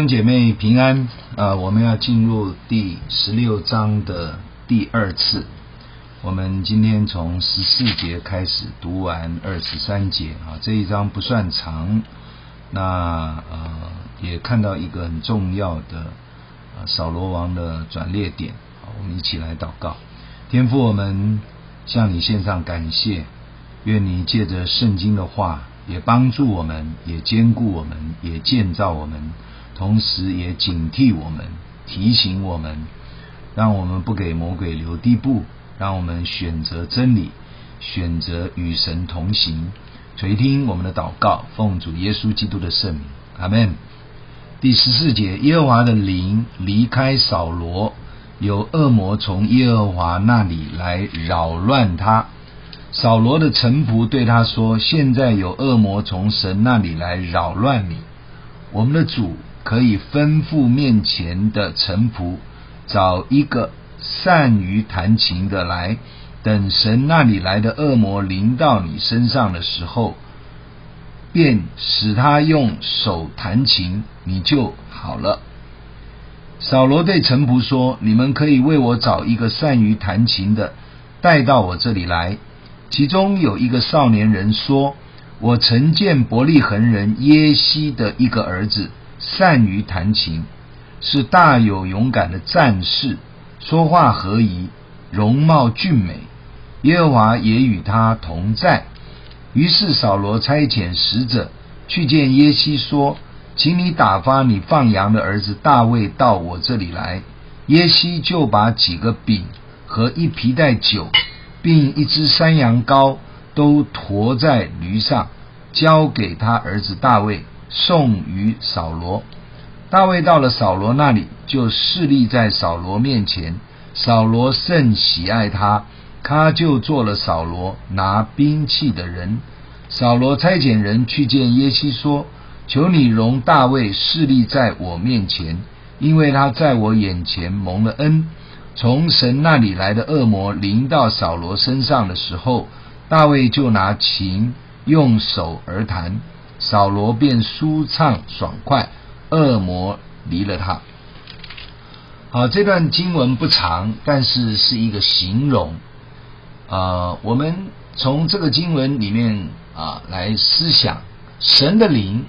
兄姐妹平安啊！我们要进入第十六章的第二次。我们今天从十四节开始读完二十三节啊，这一章不算长。那呃，也看到一个很重要的啊，扫罗王的转捩点。我们一起来祷告，天父，我们向你献上感谢，愿你借着圣经的话，也帮助我们，也坚固我们，也建造我们。同时也警惕我们，提醒我们，让我们不给魔鬼留地步，让我们选择真理，选择与神同行。垂听我们的祷告，奉主耶稣基督的圣名，阿门。第十四节，耶和华的灵离开扫罗，有恶魔从耶和华那里来扰乱他。扫罗的臣仆对他说：“现在有恶魔从神那里来扰乱你，我们的主。”可以吩咐面前的臣仆，找一个善于弹琴的来，等神那里来的恶魔临到你身上的时候，便使他用手弹琴，你就好了。扫罗对臣仆说：“你们可以为我找一个善于弹琴的，带到我这里来。”其中有一个少年人说：“我曾见伯利恒人耶西的一个儿子。”善于弹琴，是大有勇敢的战士，说话和宜，容貌俊美。耶和华也与他同在。于是扫罗差遣使者去见耶西，说：“请你打发你放羊的儿子大卫到我这里来。”耶西就把几个饼和一皮袋酒，并一只山羊羔，都驮在驴上，交给他儿子大卫。送与扫罗，大卫到了扫罗那里，就侍立在扫罗面前。扫罗甚喜爱他，他就做了扫罗拿兵器的人。扫罗差遣人去见耶西，说：“求你容大卫侍立在我面前，因为他在我眼前蒙了恩。从神那里来的恶魔临到扫罗身上的时候，大卫就拿琴用手而弹。”扫罗便舒畅爽快，恶魔离了他。好，这段经文不长，但是是一个形容。啊、我们从这个经文里面啊来思想，神的灵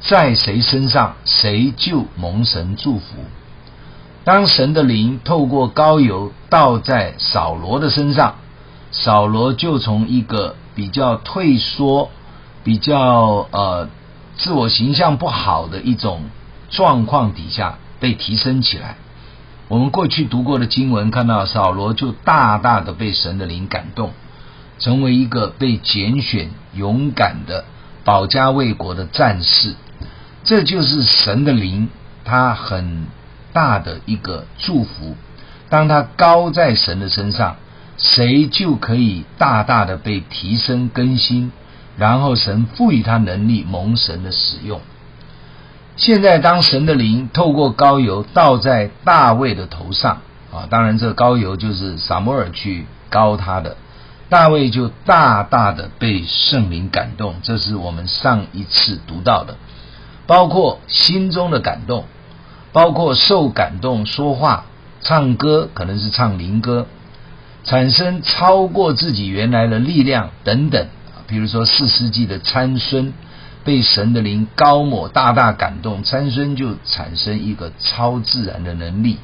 在谁身上，谁就蒙神祝福。当神的灵透过膏油倒在扫罗的身上，扫罗就从一个比较退缩。比较呃自我形象不好的一种状况底下被提升起来。我们过去读过的经文看到扫罗就大大的被神的灵感动，成为一个被拣选、勇敢的保家卫国的战士。这就是神的灵，他很大的一个祝福。当他高在神的身上，谁就可以大大的被提升更新。然后神赋予他能力，蒙神的使用。现在当神的灵透过膏油倒在大卫的头上啊，当然这个膏油就是撒摩尔去膏他的，大卫就大大的被圣灵感动。这是我们上一次读到的，包括心中的感动，包括受感动说话、唱歌，可能是唱灵歌，产生超过自己原来的力量等等。比如说，四世纪的参孙被神的灵膏抹，大大感动，参孙就产生一个超自然的能力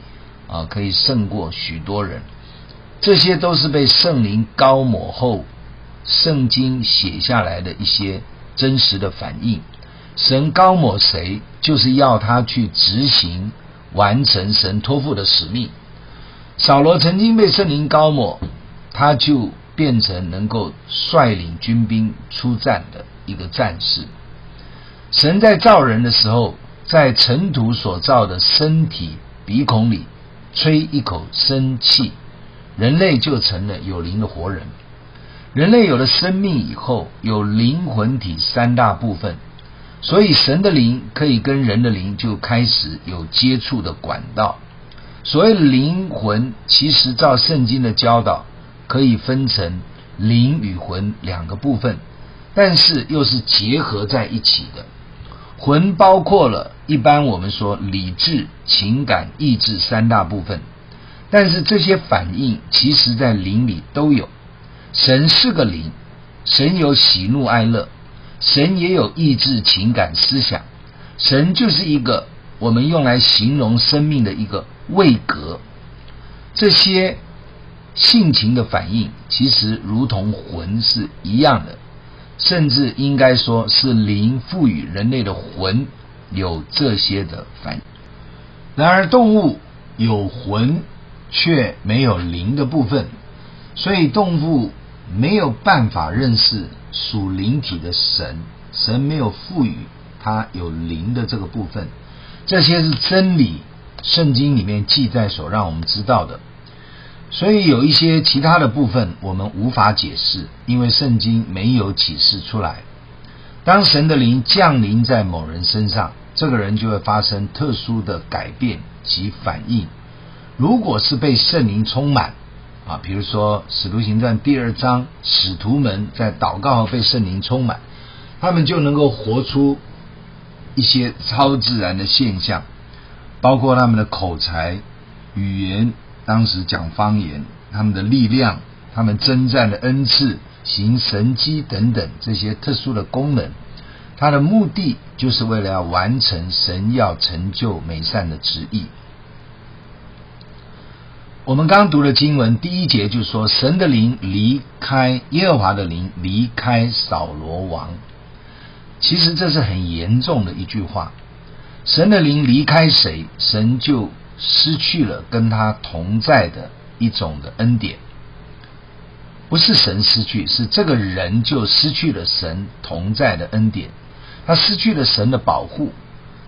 啊，可以胜过许多人。这些都是被圣灵膏抹后，圣经写下来的一些真实的反应。神膏抹谁，就是要他去执行、完成神托付的使命。扫罗曾经被圣灵膏抹，他就。变成能够率领军兵出战的一个战士。神在造人的时候，在尘土所造的身体鼻孔里吹一口生气，人类就成了有灵的活人。人类有了生命以后，有灵魂体三大部分，所以神的灵可以跟人的灵就开始有接触的管道。所谓灵魂，其实照圣经的教导。可以分成灵与魂两个部分，但是又是结合在一起的。魂包括了一般我们说理智、情感、意志三大部分，但是这些反应其实在灵里都有。神是个灵，神有喜怒哀乐，神也有意志、情感、思想。神就是一个我们用来形容生命的一个位格。这些性情的反应，其实如同魂是一样的。甚至应该说是灵赋予人类的魂有这些的反应。然而动物有魂却没有灵的部分，所以动物没有办法认识属灵体的神，神没有赋予它有灵的这个部分。这些是真理，圣经里面记载所让我们知道的。所以有一些其他的部分我们无法解释，因为圣经没有启示出来。当神的灵降临在某人身上，这个人就会发生特殊的改变及反应。如果是被圣灵充满，啊，比如说《使徒行传》第二章，使徒们在祷告被圣灵充满，他们就能够活出一些超自然的现象，包括他们的口才、语言。当时讲方言，他们的力量，他们征战的恩赐，行神迹等等这些特殊的功能，他的目的就是为了要完成神要成就美善的旨意。我们刚读的经文第一节就说，神的灵离开耶和华的灵离开扫罗王。其实这是很严重的一句话，神的灵离开谁，神就。失去了跟他同在的一种的恩典，不是神失去，是这个人就失去了神同在的恩典，他失去了神的保护，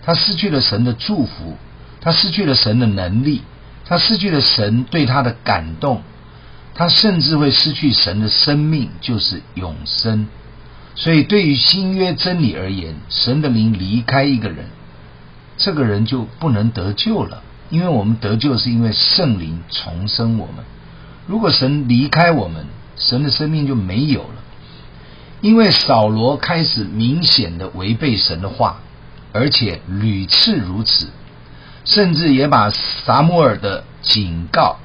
他失去了神的祝福，他失去了神的能力，他失去了神对他的感动，他甚至会失去神的生命，就是永生。所以，对于新约真理而言，神的灵离开一个人，这个人就不能得救了。因为我们得救是因为圣灵重生我们，如果神离开我们，神的生命就没有了。因为扫罗开始明显的违背神的话，而且屡次如此，甚至也把撒母耳的警告，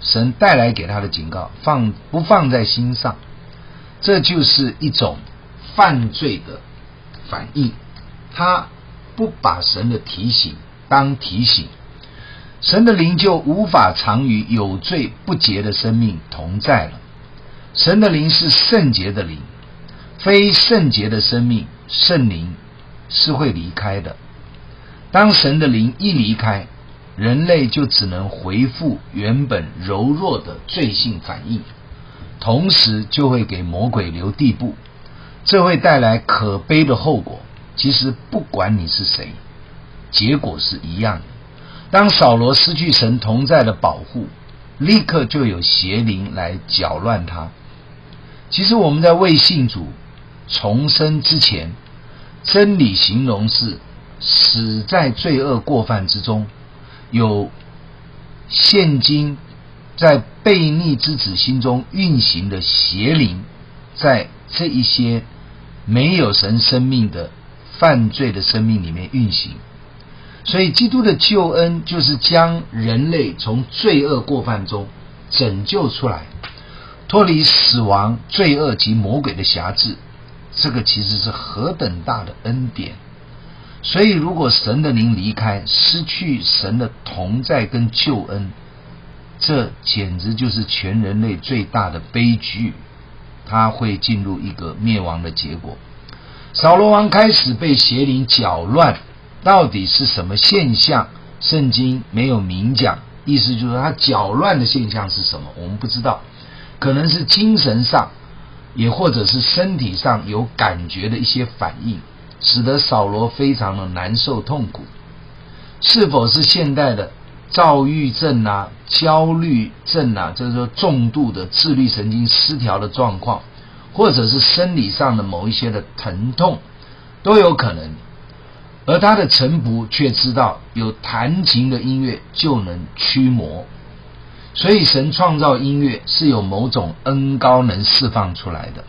神带来给他的警告放不放在心上，这就是一种犯罪的反应。他不把神的提醒当提醒。神的灵就无法常与有罪不洁的生命同在了。神的灵是圣洁的灵，非圣洁的生命，圣灵是会离开的。当神的灵一离开，人类就只能回复原本柔弱的罪性反应，同时就会给魔鬼留地步，这会带来可悲的后果。其实不管你是谁，结果是一样的。当扫罗失去神同在的保护，立刻就有邪灵来搅乱他。其实我们在未信主重生之前，真理形容是死在罪恶过犯之中，有现今在悖逆之子心中运行的邪灵，在这一些没有神生命的犯罪的生命里面运行。所以，基督的救恩就是将人类从罪恶过犯中拯救出来，脱离死亡、罪恶及魔鬼的辖制。这个其实是何等大的恩典！所以，如果神的灵离开，失去神的同在跟救恩，这简直就是全人类最大的悲剧。他会进入一个灭亡的结果。扫罗王开始被邪灵搅乱。到底是什么现象？圣经没有明讲，意思就是他搅乱的现象是什么？我们不知道，可能是精神上，也或者是身体上有感觉的一些反应，使得扫罗非常的难受痛苦。是否是现代的躁郁症啊、焦虑症啊，就是说重度的自律神经失调的状况，或者是生理上的某一些的疼痛，都有可能。而他的臣仆却知道，有弹琴的音乐就能驱魔，所以神创造音乐是有某种恩高能释放出来的。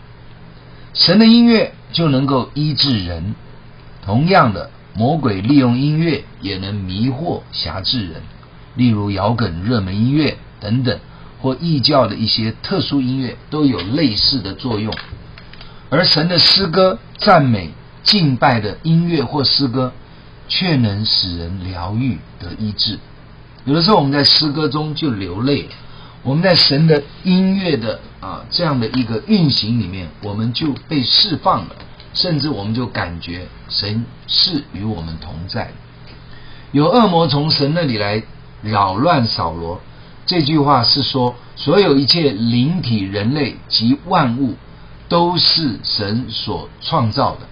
神的音乐就能够医治人。同样的，魔鬼利用音乐也能迷惑辖制人，例如摇滚、热门音乐等等，或异教的一些特殊音乐都有类似的作用。而神的诗歌、赞美、敬拜的音乐或诗歌，却能使人疗愈得医治。有的时候我们在诗歌中就流泪了，我们在神的音乐的啊这样的一个运行里面，我们就被释放了。甚至我们就感觉神是与我们同在。有恶魔从神那里来扰乱扫罗，这句话是说，所有一切灵体、人类及万物都是神所创造的。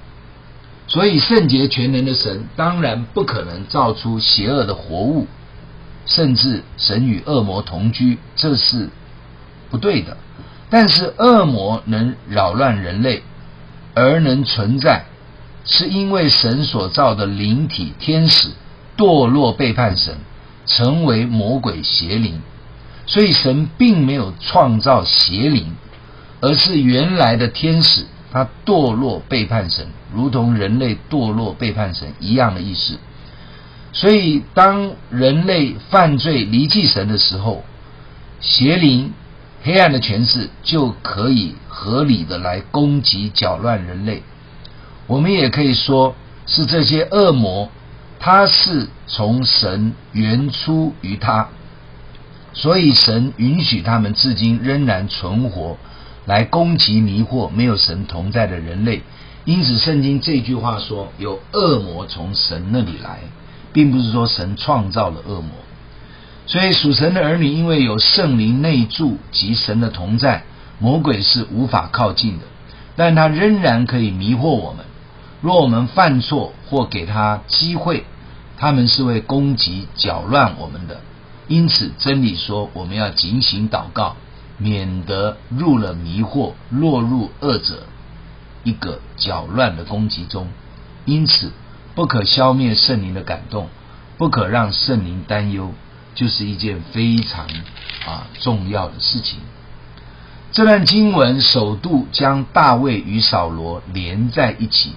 所以圣洁全能的神当然不可能造出邪恶的活物，甚至神与恶魔同居，这是不对的。但是恶魔能扰乱人类。而能存在，是因为神所造的灵体天使堕落背叛神，成为魔鬼邪灵，所以神并没有创造邪灵，而是原来的天使他堕落背叛神，如同人类堕落背叛神一样的意思。所以当人类犯罪离弃神的时候，邪灵。黑暗的权势就可以合理的来攻击、搅乱人类。我们也可以说是这些恶魔，他是从神原出于他，所以神允许他们至今仍然存活，来攻击、迷惑没有神同在的人类。因此，圣经这句话说有恶魔从神那里来，并不是说神创造了恶魔。所以属神的儿女，因为有圣灵内住及神的同在，魔鬼是无法靠近的，但他仍然可以迷惑我们。若我们犯错或给他机会，他们是会攻击、搅乱我们的。因此，真理说我们要警醒祷告，免得入了迷惑，落入恶者一个搅乱的攻击中。因此，不可消灭圣灵的感动，不可让圣灵担忧。就是一件非常啊重要的事情。这段经文首度将大卫与扫罗连在一起，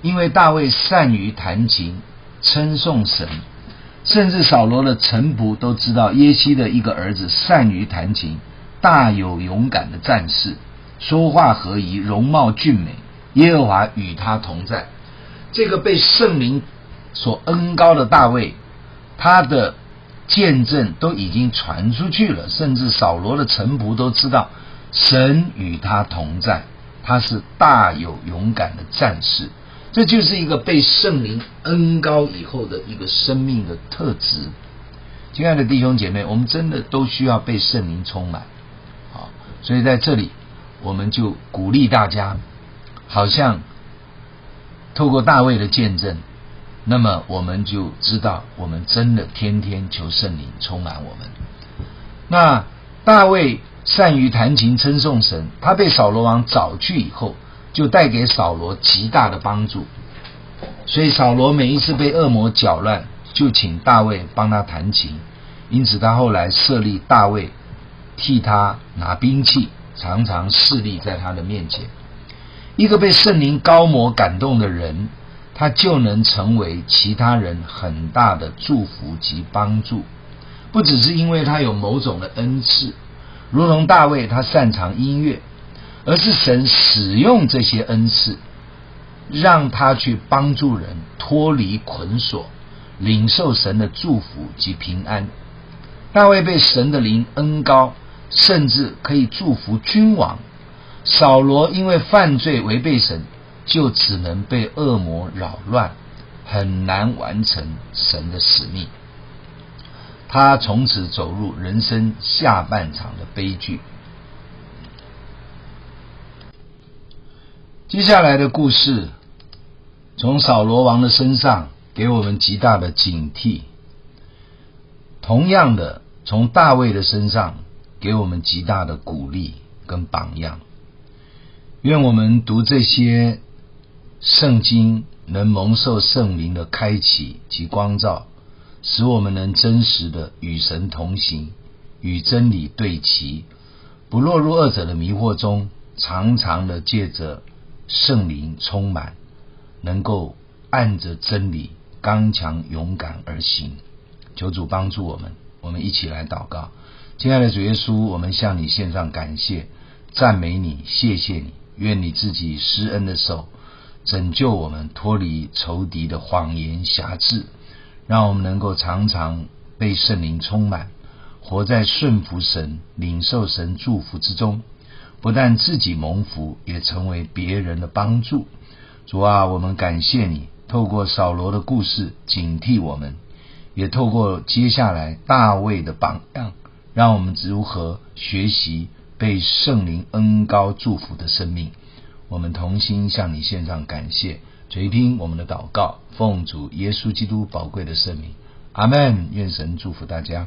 因为大卫善于弹琴，称颂神，甚至扫罗的臣仆都知道耶西的一个儿子善于弹琴，大有勇敢的战士，说话合宜，容貌俊美，耶和华与他同在。这个被圣灵所恩膏的大卫，他的。见证都已经传出去了，甚至扫罗的臣仆都知道神与他同在，他是大有勇敢的战士。这就是一个被圣灵恩膏以后的一个生命的特质。亲爱的弟兄姐妹，我们真的都需要被圣灵充满。所以在这里我们就鼓励大家，好像透过大卫的见证。那么我们就知道，我们真的天天求圣灵充满我们。那大卫善于弹琴称颂神，他被扫罗王找去以后，就带给扫罗极大的帮助。所以扫罗每一次被恶魔搅乱，就请大卫帮他弹琴。因此他后来设立大卫替他拿兵器，常常侍立在他的面前。一个被圣灵高摩感动的人。他就能成为其他人很大的祝福及帮助，不只是因为他有某种的恩赐，如同大卫他擅长音乐，而是神使用这些恩赐，让他去帮助人脱离捆锁，领受神的祝福及平安。大卫被神的灵恩高，甚至可以祝福君王。扫罗因为犯罪违背神。就只能被恶魔扰乱，很难完成神的使命。他从此走入人生下半场的悲剧。接下来的故事，从扫罗王的身上给我们极大的警惕；同样的，从大卫的身上给我们极大的鼓励跟榜样。愿我们读这些。圣经能蒙受圣灵的开启及光照，使我们能真实的与神同行，与真理对齐，不落入二者的迷惑中，常常的借着圣灵充满，能够按着真理刚强勇敢而行。求主帮助我们，我们一起来祷告。亲爱的主耶稣，我们向你献上感谢、赞美你，谢谢你。愿你自己施恩的手拯救我们，脱离仇敌的谎言挟制，让我们能够常常被圣灵充满，活在顺服神、领受神祝福之中。不但自己蒙福，也成为别人的帮助。主啊，我们感谢你，透过扫罗的故事警惕我们，也透过接下来大卫的榜样，让我们如何学习被圣灵恩高祝福的生命。我们同心向你献上感谢，垂听我们的祷告，奉主耶稣基督宝贵的圣名，阿门。愿神祝福大家。